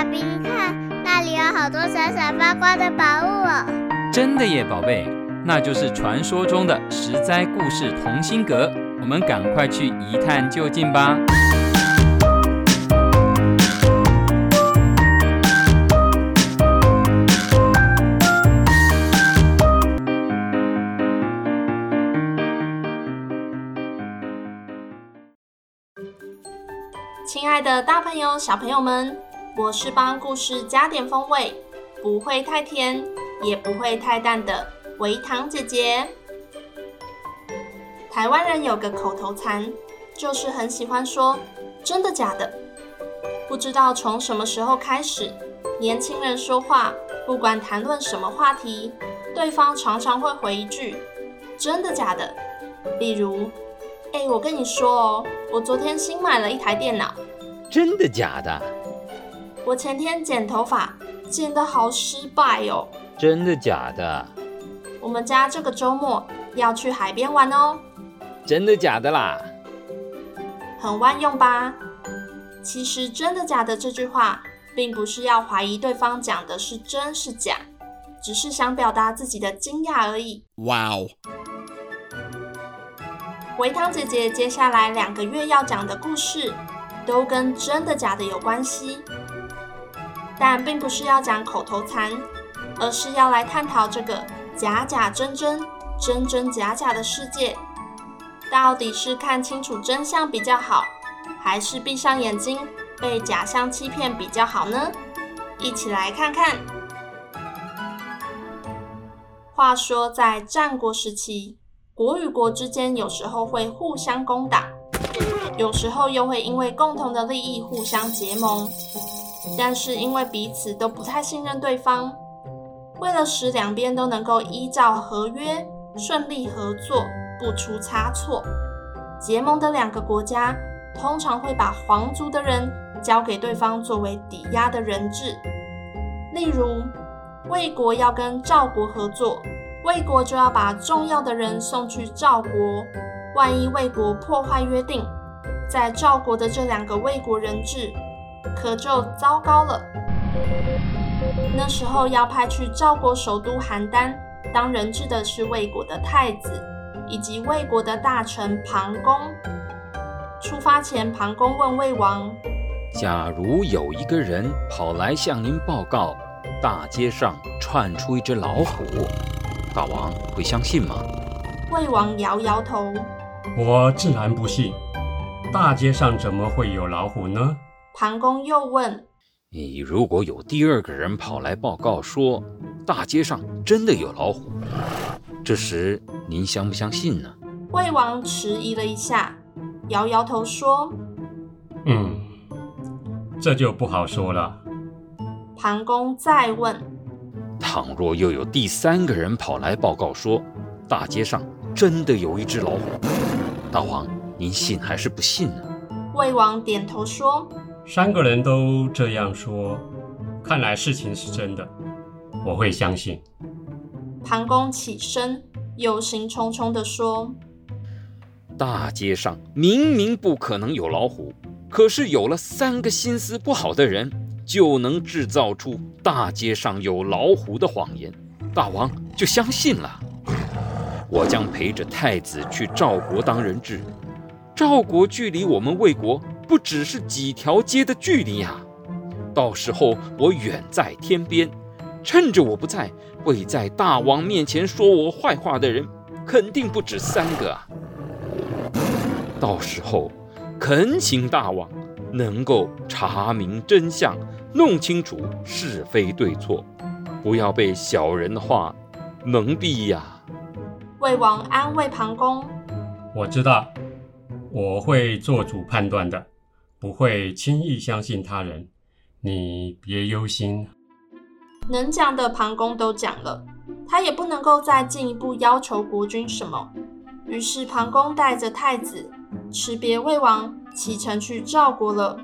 爸比，你看那里有好多闪闪发光的宝物哦！真的耶，宝贝，那就是传说中的十灾故事同心阁。我们赶快去一探究竟吧！亲爱的，大朋友、小朋友们，我是帮故事加点风味，不会太甜，也不会太淡的维糖姐姐。台湾人有个口头禅，就是很喜欢说“真的假的”。不知道从什么时候开始，年轻人说话，不管谈论什么话题，对方常常会回一句“真的假的”。例如，哎，我跟你说哦，我昨天新买了一台电脑。真的假的？我前天剪头发，剪得好失败哦。真的假的？我们家这个周末要去海边玩哦。真的假的啦？很万用吧？其实“真的假的”这句话，并不是要怀疑对方讲的是真是假，只是想表达自己的惊讶而已。哇哦！维汤姐姐接下来两个月要讲的故事，都跟真的假的有关系，但并不是要讲口头禅，而是要来探讨这个假假真真、真真假假的世界，到底是看清楚真相比较好，还是闭上眼睛被假象欺骗比较好呢？一起来看看。话说，在战国时期。国与国之间有时候会互相攻打，有时候又会因为共同的利益互相结盟。但是因为彼此都不太信任对方，为了使两边都能够依照合约顺利合作，不出差错，结盟的两个国家通常会把皇族的人交给对方作为抵押的人质。例如，魏国要跟赵国合作。魏国就要把重要的人送去赵国，万一魏国破坏约定，在赵国的这两个魏国人质可就糟糕了。那时候要派去赵国首都邯郸当人质的是魏国的太子以及魏国的大臣庞公。出发前，庞公问魏王：“假如有一个人跑来向您报告，大街上窜出一只老虎。”大王会相信吗？魏王摇摇头，我自然不信。大街上怎么会有老虎呢？庞公又问：你如果有第二个人跑来报告说，大街上真的有老虎，这时您相不相信呢？魏王迟疑了一下，摇摇头说：嗯，这就不好说了。庞公再问。倘若又有第三个人跑来报告说，大街上真的有一只老虎，大王，您信还是不信呢？魏王点头说：“三个人都这样说，看来事情是真的，我会相信。”庞公起身，忧心忡忡地说：“大街上明明不可能有老虎，可是有了三个心思不好的人。”就能制造出大街上有老虎的谎言，大王就相信了。我将陪着太子去赵国当人质，赵国距离我们魏国不只是几条街的距离呀。到时候我远在天边，趁着我不在，会在大王面前说我坏话的人，肯定不止三个啊。到时候，恳请大王能够查明真相。弄清楚是非对错，不要被小人的话蒙蔽呀！魏王安慰庞公：“我知道，我会做主判断的，不会轻易相信他人。你别忧心。”能讲的庞公都讲了，他也不能够再进一步要求国君什么。于是庞公带着太子，辞别魏王，启程去赵国了。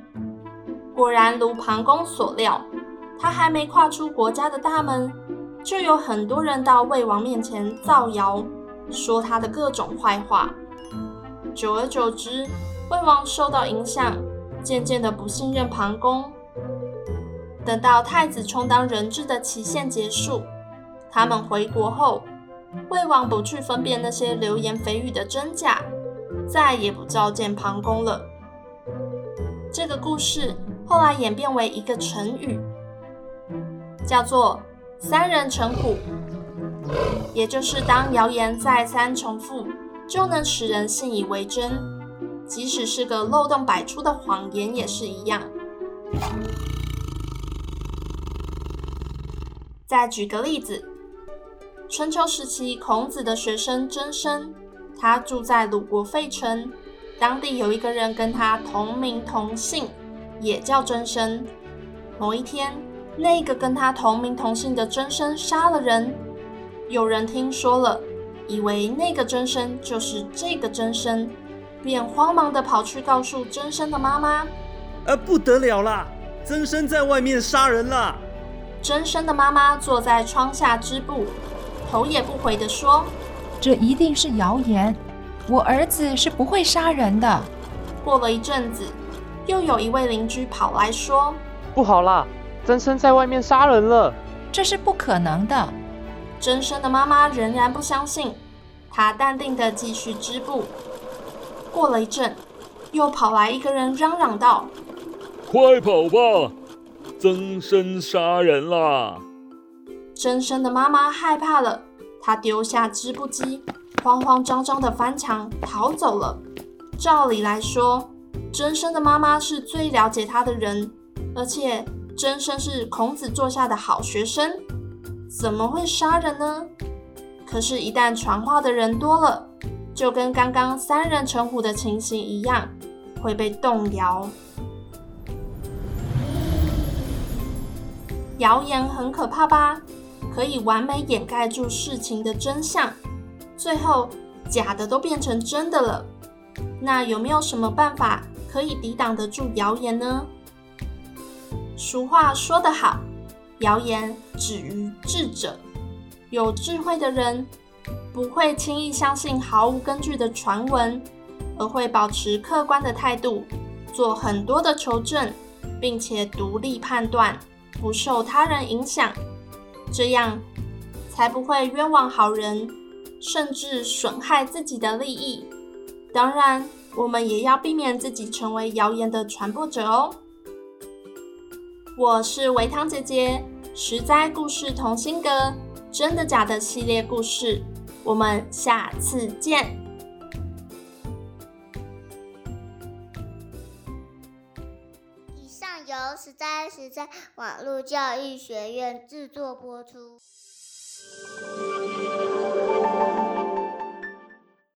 果然如庞公所料，他还没跨出国家的大门，就有很多人到魏王面前造谣，说他的各种坏话。久而久之，魏王受到影响，渐渐的不信任庞公。等到太子充当人质的期限结束，他们回国后，魏王不去分辨那些流言蜚语的真假，再也不召见庞公了。这个故事后来演变为一个成语，叫做“三人成虎”，也就是当谣言再三重复，就能使人信以为真，即使是个漏洞百出的谎言也是一样。再举个例子，春秋时期，孔子的学生曾参，他住在鲁国费城，当地有一个人跟他同名同姓，也叫曾参。某一天，那个跟他同名同姓的曾参杀了人，有人听说了，以为那个曾参就是这个曾参，便慌忙的跑去告诉真生的妈妈：“呃，不得了啦，真生在外面杀人了。”真生的妈妈坐在窗下织布，头也不回的说：“这一定是谣言，我儿子是不会杀人的。”过了一阵子，又有一位邻居跑来说：“不好啦，真生在外面杀人了。”这是不可能的。真生的妈妈仍然不相信，她淡定的继续织布。过了一阵，又跑来一个人嚷嚷道：“快跑吧！”曾生杀人啦！曾生的妈妈害怕了，她丢下织布机，慌慌张张地翻墙逃走了。照理来说，曾生的妈妈是最了解他的人，而且曾生是孔子座下的好学生，怎么会杀人呢？可是，一旦传话的人多了，就跟刚刚三人成虎的情形一样，会被动摇。谣言很可怕吧？可以完美掩盖住事情的真相，最后假的都变成真的了。那有没有什么办法可以抵挡得住谣言呢？俗话说得好，谣言止于智者。有智慧的人不会轻易相信毫无根据的传闻，而会保持客观的态度，做很多的求证，并且独立判断。不受他人影响，这样才不会冤枉好人，甚至损害自己的利益。当然，我们也要避免自己成为谣言的传播者哦。我是维汤姐姐，实在故事同心阁，真的假的系列故事，我们下次见。以上由实在实在网络教育学院制作播出。